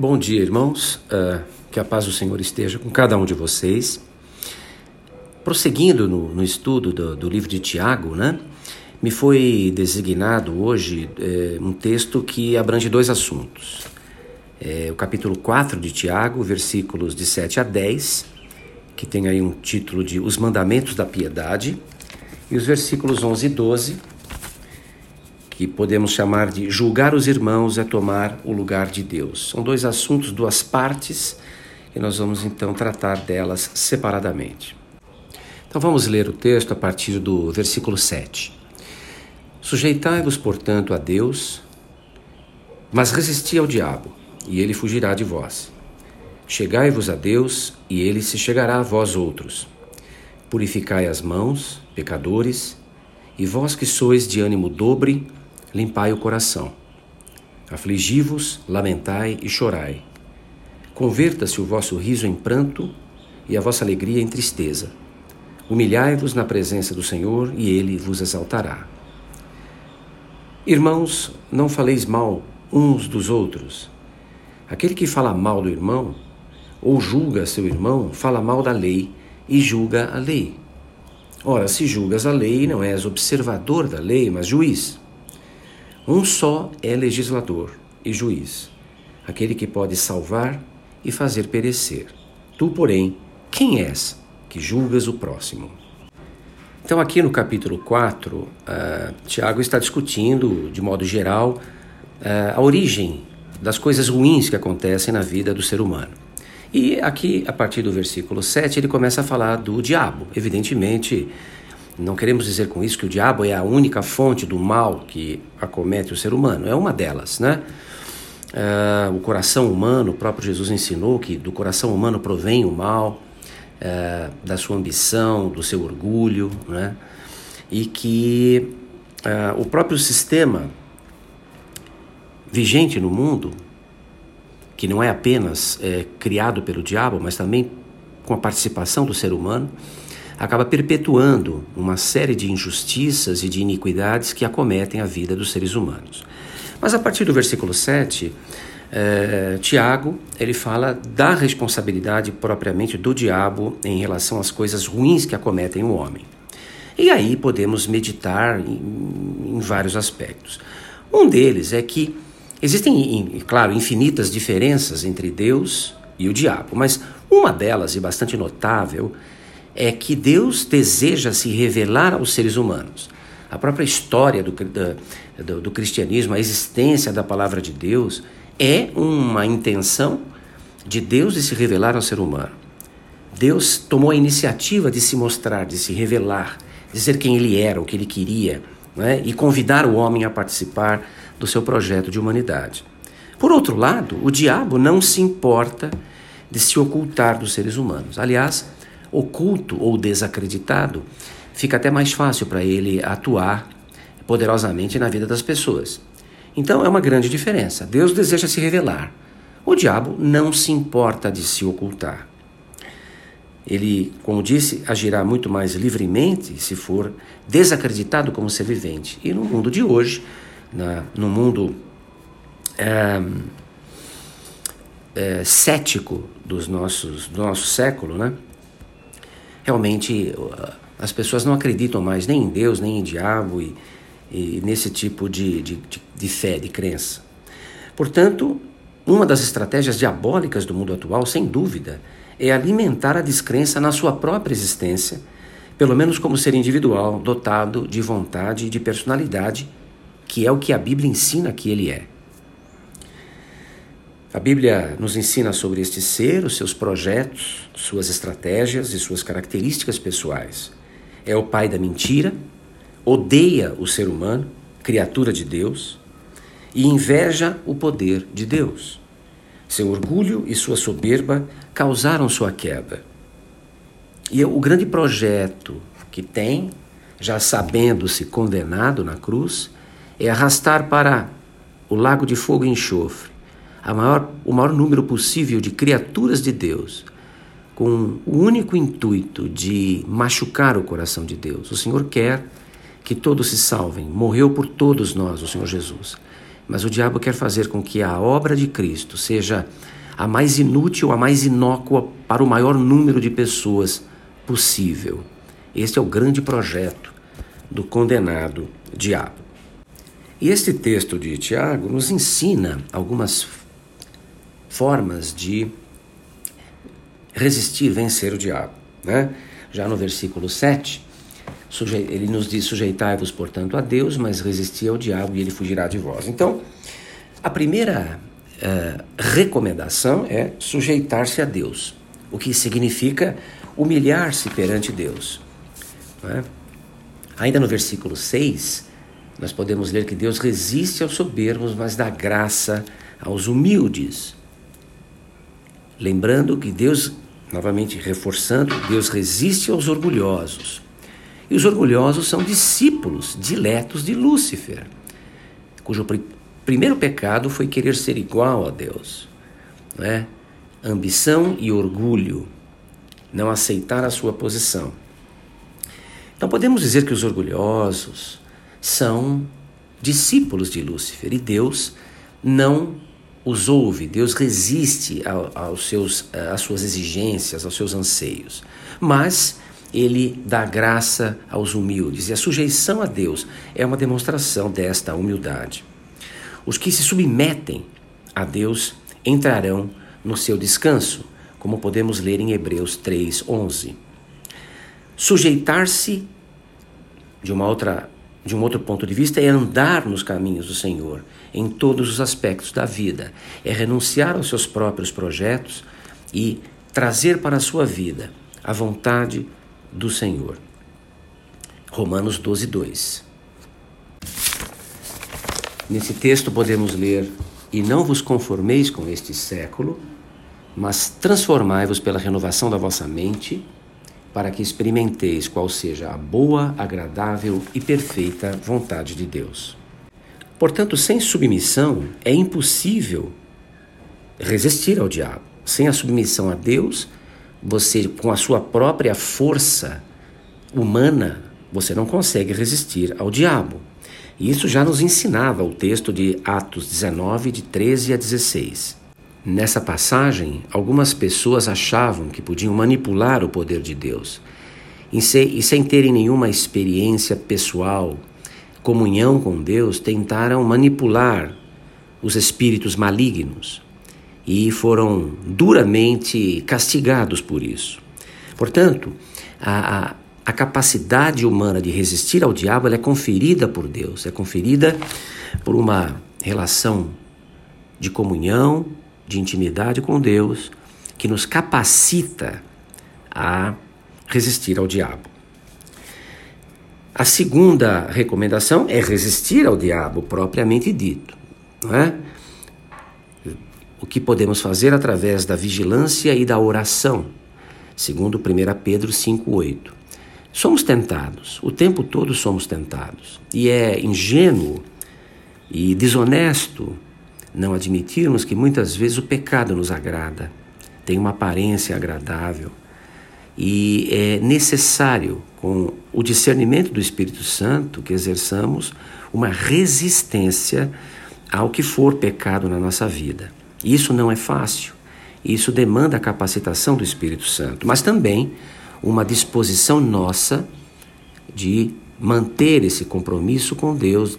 Bom dia, irmãos. Uh, que a paz do Senhor esteja com cada um de vocês. Prosseguindo no, no estudo do, do, livro de Tiago, né, me foi designado hoje é, um texto que abrange dois assuntos. É, o capítulo 4 de Tiago, versículos de 7 a 10, que tem aí um título de Os Mandamentos da Piedade, e os versículos 11 e 12, que podemos chamar de julgar os irmãos é tomar o lugar de Deus. São dois assuntos, duas partes, e nós vamos então tratar delas separadamente. Então vamos ler o texto a partir do versículo 7. Sujeitai-vos, portanto, a Deus, mas resisti ao diabo, e ele fugirá de vós. Chegai-vos a Deus, e ele se chegará a vós outros. Purificai as mãos, pecadores, e vós que sois de ânimo dobre, limpai o coração. Afligi-vos, lamentai e chorai. Converta-se o vosso riso em pranto e a vossa alegria em tristeza. Humilhai-vos na presença do Senhor e ele vos exaltará. Irmãos, não faleis mal uns dos outros. Aquele que fala mal do irmão ou julga seu irmão, fala mal da lei e julga a lei. Ora, se julgas a lei, não és observador da lei, mas juiz. Um só é legislador e juiz, aquele que pode salvar e fazer perecer. Tu, porém, quem és que julgas o próximo? Então, aqui no capítulo 4, uh, ah, Tiago está discutindo, de modo geral, uh, a origem das coisas ruins que acontecem na vida do ser humano. E aqui, a partir do versículo 7, ele começa a falar do diabo. Evidentemente, não queremos dizer com isso que o diabo é a única fonte do mal que acomete o ser humano, é uma delas, né? Uh, o coração humano, o próprio Jesus ensinou que do coração humano provém o mal, uh, da sua ambição, do seu orgulho, né? E que uh, o próprio sistema vigente no mundo, que não é apenas é, criado pelo diabo, mas também com a participação do ser humano, acaba perpetuando uma série de injustiças e de iniquidades que acometem a vida dos seres humanos. Mas a partir do versículo 7, eh, Tiago ele fala da responsabilidade propriamente do diabo em relação às coisas ruins que acometem o homem. E aí podemos meditar em, em vários aspectos. Um deles é que existem, claro, infinitas diferenças entre Deus e o diabo, mas uma delas, e bastante notável, é que Deus deseja se revelar aos seres humanos. A própria história do, do, do cristianismo, a existência da palavra de Deus, é uma intenção de Deus de se revelar ao ser humano. Deus tomou a iniciativa de se mostrar, de se revelar, dizer quem ele era, o que ele queria, né? e convidar o homem a participar do seu projeto de humanidade. Por outro lado, o diabo não se importa de se ocultar dos seres humanos. Aliás, oculto ou desacreditado, fica até mais fácil para ele atuar poderosamente na vida das pessoas. Então é uma grande diferença. Deus deseja se revelar. O diabo não se importa de se ocultar. Ele, como disse, agirá muito mais livremente se for desacreditado como ser vivente. E no mundo de hoje, na, no mundo é, é, cético dos nossos, do nosso século, né? Realmente uh, as pessoas não acreditam mais nem em Deus, nem em diabo e, e nesse tipo de, de, de fé, de crença. Portanto, uma das estratégias diabólicas do mundo atual, sem dúvida, é alimentar a descrença na sua própria existência, pelo menos como ser individual, dotado de vontade e de personalidade, que é o que a Bíblia ensina que ele é. A Bíblia nos ensina sobre este ser, os seus projetos, suas estratégias e suas características pessoais. É o pai da mentira, odeia o ser humano, criatura de Deus, e inveja o poder de Deus. Seu orgulho e sua soberba causaram sua queda. E o grande projeto que tem, já sabendo-se condenado na cruz, é arrastar para o lago de fogo e enxofre maior, o maior número possível de criaturas de Deus, com o único intuito de machucar o coração de Deus. O Senhor quer que todos se salvem, morreu por todos nós, o Senhor Jesus. mas o diabo quer fazer com que a obra de Cristo seja a mais inútil, a mais inócua para o maior número de pessoas possível. Este é o grande projeto do condenado diabo. E este texto de Tiago nos ensina algumas formas de resistir, vencer o diabo. Né? Já no versículo 7, ele nos diz: Sujeitai-vos, portanto, a Deus, mas resisti ao diabo e ele fugirá de vós. Então, a primeira uh, recomendação é sujeitar-se a Deus, o que significa humilhar-se perante Deus. Né? Ainda no versículo 6, nós podemos ler que Deus resiste aos soberbos, mas dá graça aos humildes. Lembrando que Deus, novamente reforçando, Deus resiste aos orgulhosos. E os orgulhosos são discípulos diletos de Lúcifer, cujo pr primeiro pecado foi querer ser igual a Deus. Não é? Ambição e orgulho, não aceitar a sua posição. Então podemos dizer que os orgulhosos são discípulos de Lúcifer e Deus não os ouve, Deus resiste aos seus, às suas exigências, aos seus anseios. Mas ele dá graça aos humildes e a sujeição a Deus é uma demonstração desta humildade. Os que se submetem a Deus entrarão no seu descanso, como podemos ler em Hebreus 3:11. Sujeitar-se de uma outra de um outro ponto de vista é andar nos caminhos do Senhor em todos os aspectos da vida, é renunciar aos seus próprios projetos e trazer para a sua vida a vontade do Senhor. Romanos 12, 2. Nesse texto podemos ler: E não vos conformeis com este século, mas transformai-vos pela renovação da vossa mente, para que experimenteis qual seja a boa, agradável e perfeita vontade de Deus. Portanto, sem submissão é impossível resistir ao diabo. Sem a submissão a Deus, você, com a sua própria força humana, você não consegue resistir ao diabo. E isso já nos ensinava o texto de Atos 19, de 13 a 16. Nessa passagem, algumas pessoas achavam que podiam manipular o poder de Deus. E sem terem nenhuma experiência pessoal, comunhão com Deus, tentaram manipular os espíritos malignos e foram duramente castigados por isso. Portanto, a, a, a capacidade humana de resistir ao diabo é conferida por Deus, é conferida por uma relação de comunhão, de intimidade com Deus, que nos capacita a resistir ao diabo. A segunda recomendação é resistir ao diabo propriamente dito, não é? o que podemos fazer através da vigilância e da oração, segundo 1 Pedro 5,8. Somos tentados, o tempo todo somos tentados, e é ingênuo e desonesto não admitirmos que muitas vezes o pecado nos agrada, tem uma aparência agradável, e é necessário, com o discernimento do Espírito Santo, que exerçamos uma resistência ao que for pecado na nossa vida. Isso não é fácil. Isso demanda a capacitação do Espírito Santo, mas também uma disposição nossa de manter esse compromisso com Deus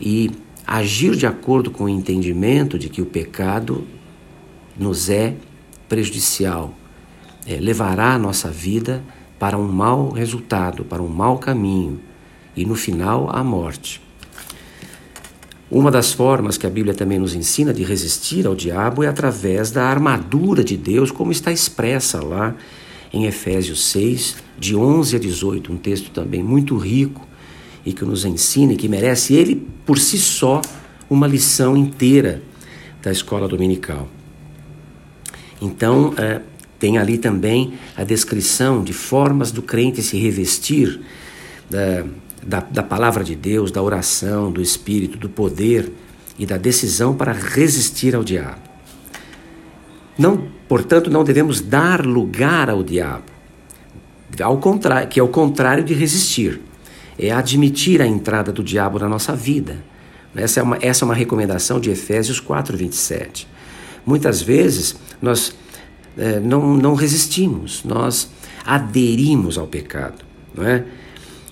e agir de acordo com o entendimento de que o pecado nos é prejudicial, é, levará a nossa vida para um mau resultado, para um mau caminho e no final a morte. Uma das formas que a Bíblia também nos ensina de resistir ao diabo é através da armadura de Deus, como está expressa lá em Efésios 6, de 11 a 18, um texto também muito rico e que nos ensina e que merece ele por si só uma lição inteira da escola dominical. Então, é, tem ali também a descrição de formas do crente se revestir da, da, da palavra de Deus, da oração, do Espírito, do poder e da decisão para resistir ao diabo. Não, portanto, não devemos dar lugar ao diabo, ao contrário, que é o contrário de resistir. É admitir a entrada do diabo na nossa vida, Essa é uma, essa é uma recomendação de Efésios 4, 27. Muitas vezes nós é, não, não resistimos, nós aderimos ao pecado, não é?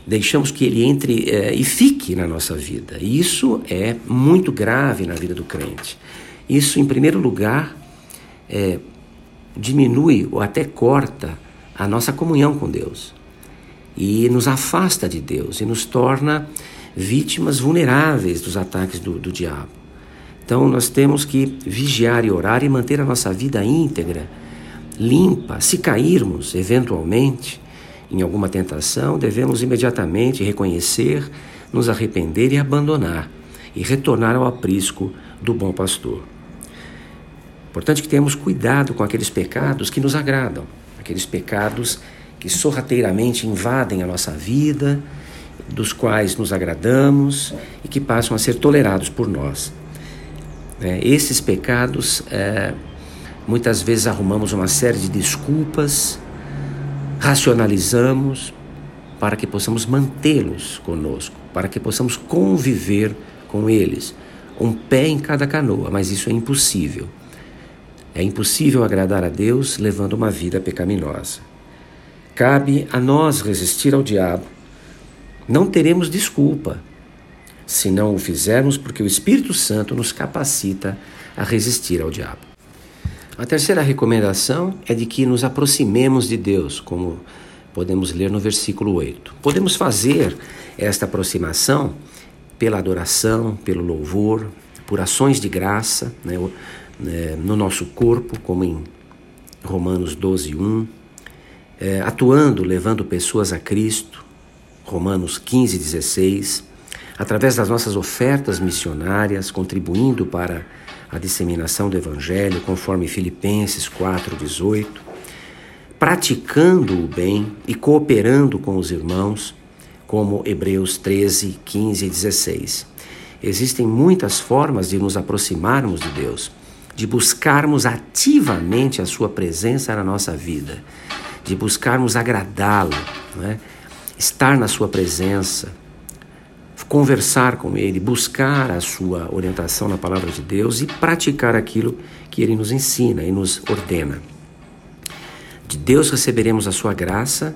Deixamos que ele entre é, e fique na nossa vida. E isso é muito grave na vida do crente. Isso, em primeiro lugar, é, diminui ou até corta a nossa comunhão com Deus e nos afasta de Deus e nos torna vítimas vulneráveis dos ataques do, do diabo. Então nós temos que vigiar e orar e manter a nossa vida íntegra, limpa. Se cairmos, eventualmente, em alguma tentação, devemos imediatamente reconhecer, nos arrepender e abandonar, e retornar ao aprisco do bom pastor. Importante que tenhamos cuidado com aqueles pecados que nos agradam, aqueles pecados que sorrateiramente invadem a nossa vida, dos quais nos agradamos e que passam a ser tolerados por nós. É, esses pecados, é, muitas vezes arrumamos uma série de desculpas, racionalizamos para que possamos mantê-los conosco, para que possamos conviver com eles. Um pé em cada canoa, mas isso é impossível. É impossível agradar a Deus levando uma vida pecaminosa. Cabe a nós resistir ao diabo não teremos desculpa se não o fizermos, porque o Espírito Santo nos capacita a resistir ao diabo. A terceira recomendação é de que nos aproximemos de Deus, como podemos ler no versículo 8. Podemos fazer esta aproximação pela adoração, pelo louvor, por ações de graça né, né no nosso corpo, como em Romanos 12, 1, é, atuando, levando pessoas a Cristo, Romanos 15, 16, através das nossas ofertas missionárias, contribuindo para a disseminação do Evangelho, conforme Filipenses 4, 18, praticando o bem e cooperando com os irmãos, como Hebreus 13, 15 e 16. Existem muitas formas de nos aproximarmos de Deus, de buscarmos ativamente a Sua presença na nossa vida, de buscarmos agradá-lo, é? estar na Sua presença, conversar com Ele, buscar a Sua orientação na palavra de Deus e praticar aquilo que Ele nos ensina e nos ordena. De Deus receberemos a Sua graça,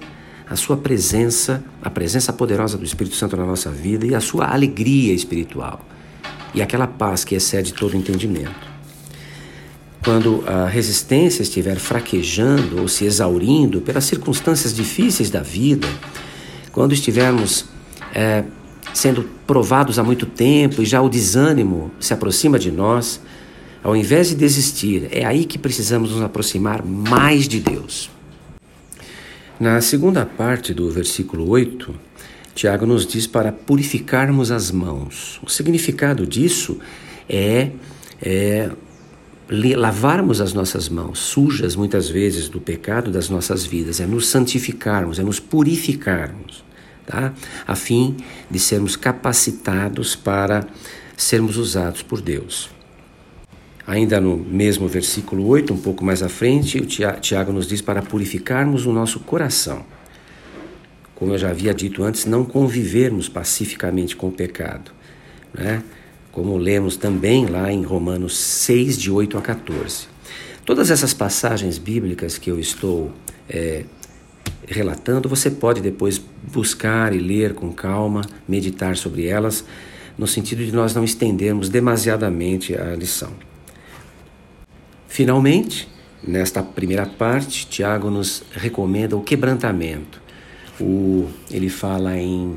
a Sua presença, a presença poderosa do Espírito Santo na nossa vida e a Sua alegria espiritual e aquela paz que excede todo entendimento. Quando a resistência estiver fraquejando ou se exaurindo pelas circunstâncias difíceis da vida, quando estivermos é, sendo provados há muito tempo e já o desânimo se aproxima de nós, ao invés de desistir, é aí que precisamos nos aproximar mais de Deus. Na segunda parte do versículo 8, Tiago nos diz para purificarmos as mãos. O significado disso é, é lavarmos as nossas mãos, sujas muitas vezes do pecado das nossas vidas, é nos santificarmos, é nos purificarmos, tá? a fim de sermos capacitados para sermos usados por Deus. Ainda no mesmo versículo 8, um pouco mais à frente, o Tiago nos diz para purificarmos o nosso coração. Como eu já havia dito antes, não convivermos pacificamente com o pecado. Né? Como lemos também lá em Romanos 6, de 8 a 14. Todas essas passagens bíblicas que eu estou é, relatando, você pode depois buscar e ler com calma, meditar sobre elas, no sentido de nós não estendermos demasiadamente a lição. Finalmente, nesta primeira parte, Tiago nos recomenda o quebrantamento. O, ele fala em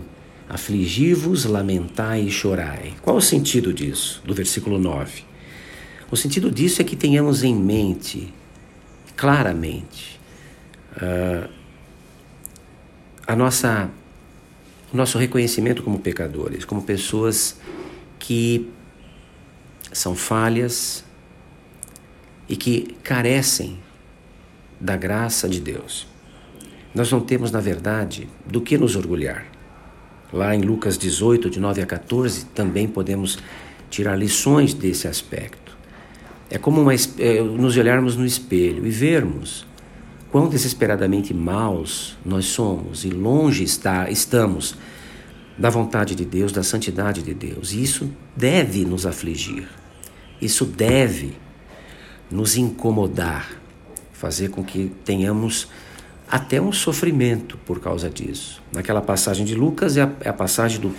Afligi-vos, lamentai e chorai. Qual o sentido disso, do versículo 9? O sentido disso é que tenhamos em mente, claramente, uh, a nossa, o nosso reconhecimento como pecadores, como pessoas que são falhas e que carecem da graça de Deus. Nós não temos, na verdade, do que nos orgulhar. Lá em Lucas 18, de 9 a 14, também podemos tirar lições desse aspecto. É como uma, é, nos olharmos no espelho e vermos quão desesperadamente maus nós somos e longe está, estamos da vontade de Deus, da santidade de Deus. E isso deve nos afligir. Isso deve nos incomodar, fazer com que tenhamos até um sofrimento por causa disso. Naquela passagem de Lucas é a, é a passagem do,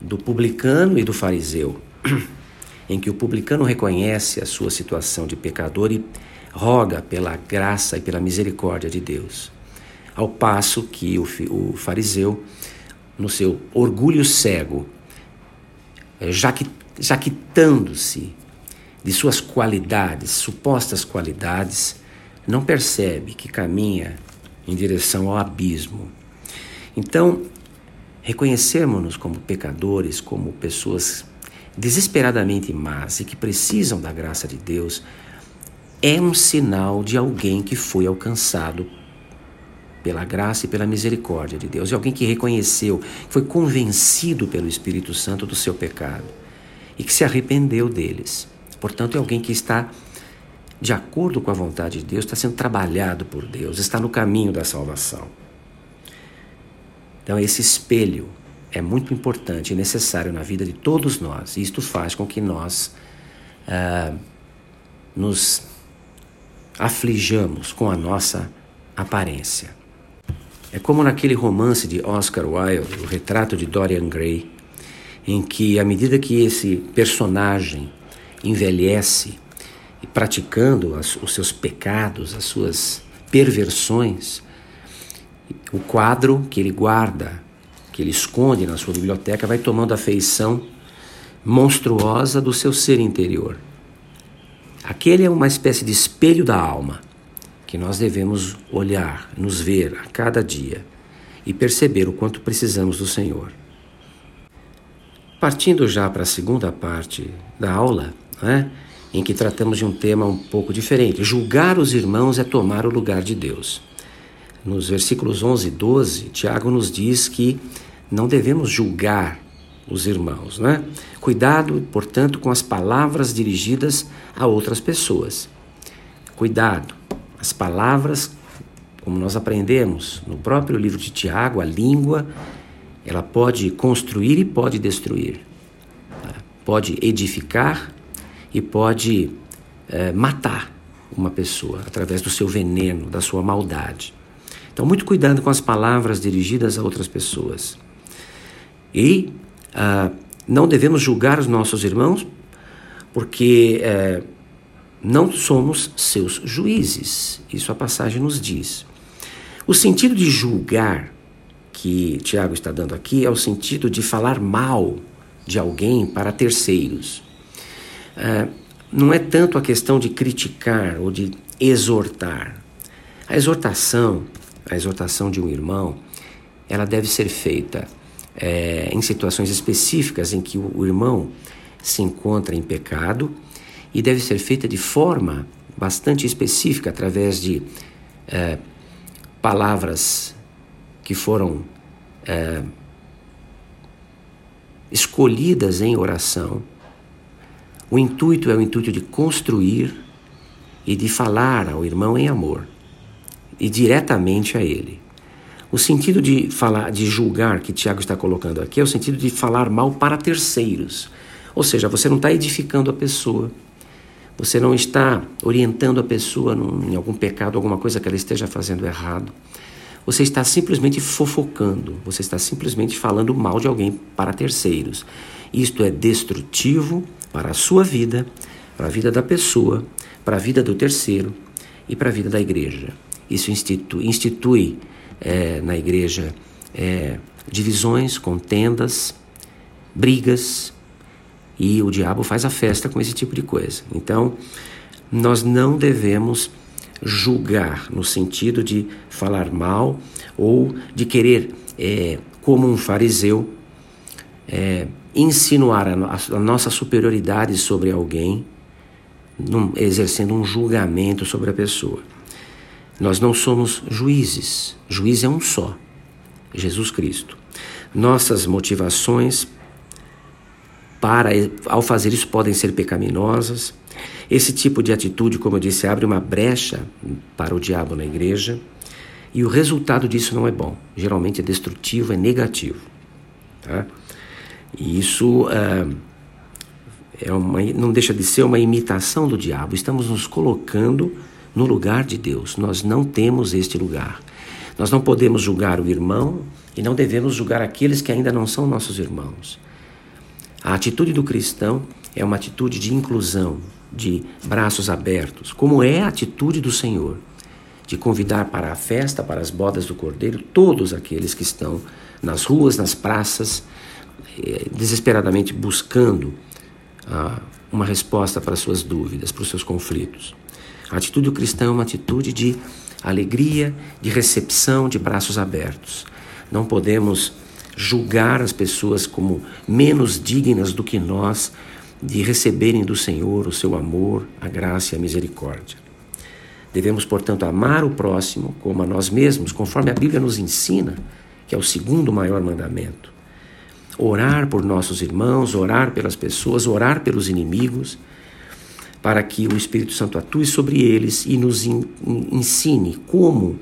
do publicano e do fariseu, em que o publicano reconhece a sua situação de pecador e roga pela graça e pela misericórdia de Deus. Ao passo que o, o fariseu, no seu orgulho cego, é, jaquitando-se de suas qualidades, supostas qualidades, não percebe que caminha em direção ao abismo. Então, reconhecermos-nos como pecadores, como pessoas desesperadamente más e que precisam da graça de Deus, é um sinal de alguém que foi alcançado pela graça e pela misericórdia de Deus, é alguém que reconheceu, foi convencido pelo Espírito Santo do seu pecado e que se arrependeu deles. Portanto, é alguém que está de acordo com a vontade de Deus, está sendo trabalhado por Deus, está no caminho da salvação. Então, esse espelho é muito importante e necessário na vida de todos nós, e isto faz com que nós ah, nos aflijamos com a nossa aparência. É como naquele romance de Oscar Wilde, O Retrato de Dorian Gray, em que, à medida que esse personagem envelhece e praticando as, os seus pecados, as suas perversões, o quadro que ele guarda, que ele esconde na sua biblioteca, vai tomando a feição monstruosa do seu ser interior. Aquele é uma espécie de espelho da alma que nós devemos olhar, nos ver a cada dia e perceber o quanto precisamos do Senhor. Partindo já para a segunda parte da aula, né, em que tratamos de um tema um pouco diferente. Julgar os irmãos é tomar o lugar de Deus. Nos versículos 11 e 12, Tiago nos diz que não devemos julgar os irmãos, né? Cuidado, portanto, com as palavras dirigidas a outras pessoas. Cuidado, as palavras, como nós aprendemos no próprio livro de Tiago, a língua, ela pode construir e pode destruir. Tá? Pode edificar e pode é, matar uma pessoa através do seu veneno, da sua maldade. Então, muito cuidado com as palavras dirigidas a outras pessoas. E ah, não devemos julgar os nossos irmãos, porque é, não somos seus juízes. Isso a passagem nos diz. O sentido de julgar que Tiago está dando aqui é o sentido de falar mal de alguém para terceiros. É, não é tanto a questão de criticar ou de exortar. A exortação, a exortação de um irmão, ela deve ser feita é, em situações específicas em que o, irmão se encontra em pecado e deve ser feita de forma bastante específica, através de é, palavras que foram é, escolhidas em oração. O intuito é o intuito de construir e de falar ao irmão em amor e diretamente a ele. O sentido de falar, de julgar que Tiago está colocando aqui é o sentido de falar mal para terceiros. Ou seja, você não está edificando a pessoa, você não está orientando a pessoa num, em algum pecado, alguma coisa que ela esteja fazendo errado. Você está simplesmente fofocando, você está simplesmente falando mal de alguém para terceiros. Isto é destrutivo para a sua vida, para a vida da pessoa, para a vida do terceiro e para a vida da igreja. Isso institui, institui é, na igreja é, divisões, contendas, brigas, e o diabo faz a festa com esse tipo de coisa. Então, nós não devemos julgar no sentido de falar mal ou de querer, é, como um fariseu, é, insinuar a, a, nossa superioridade sobre alguém, num, exercendo um julgamento sobre a pessoa. Nós não somos juízes, juiz é um só, Jesus Cristo. Nossas motivações para ao fazer isso podem ser pecaminosas. Esse tipo de atitude, como eu disse, abre uma brecha para o diabo na igreja, e o resultado disso não é bom. Geralmente é destrutivo, é negativo. Tá? E isso uh, é uma, não deixa de ser uma imitação do diabo. Estamos nos colocando no lugar de Deus. Nós não temos este lugar. Nós não podemos julgar o irmão e não devemos julgar aqueles que ainda não são nossos irmãos. A atitude do cristão é uma atitude de inclusão, de braços abertos, como é a atitude do Senhor, de convidar para a festa, para as bodas do Cordeiro, todos aqueles que estão nas ruas, nas praças, desesperadamente buscando ah, uma resposta para suas dúvidas, para os seus conflitos. A atitude do cristão é uma atitude de alegria, de recepção, de braços abertos. Não podemos julgar as pessoas como menos dignas do que nós de receberem do Senhor o seu amor, a graça e a misericórdia. Devemos, portanto, amar o próximo como a nós mesmos, conforme a Bíblia nos ensina, que é o segundo maior mandamento. Orar por nossos irmãos, orar pelas pessoas, orar pelos inimigos, para que o Espírito Santo atue sobre eles e nos ensine como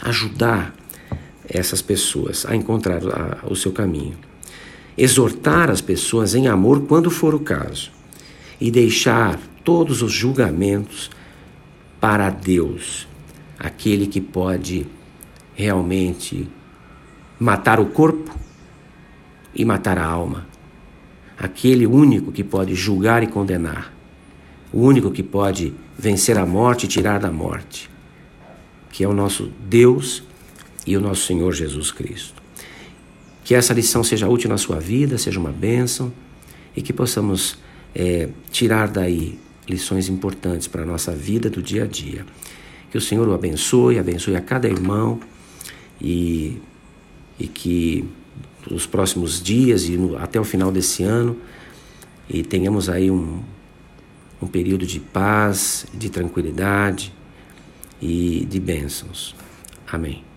ajudar essas pessoas a encontrar o seu caminho. Exortar as pessoas em amor quando for o caso e deixar todos os julgamentos para Deus, aquele que pode realmente matar o corpo e matar a alma, aquele único que pode julgar e condenar, o único que pode vencer a morte e tirar da morte, que é o nosso Deus e o nosso Senhor Jesus Cristo. Que essa lição seja útil na sua vida, seja uma bênção e que possamos é, tirar daí lições importantes para a nossa vida do dia a dia. Que o Senhor o abençoe, abençoe a cada irmão e, e que nos próximos dias e no, até o final desse ano e tenhamos aí um, um período de paz, de tranquilidade e de bênçãos. Amém.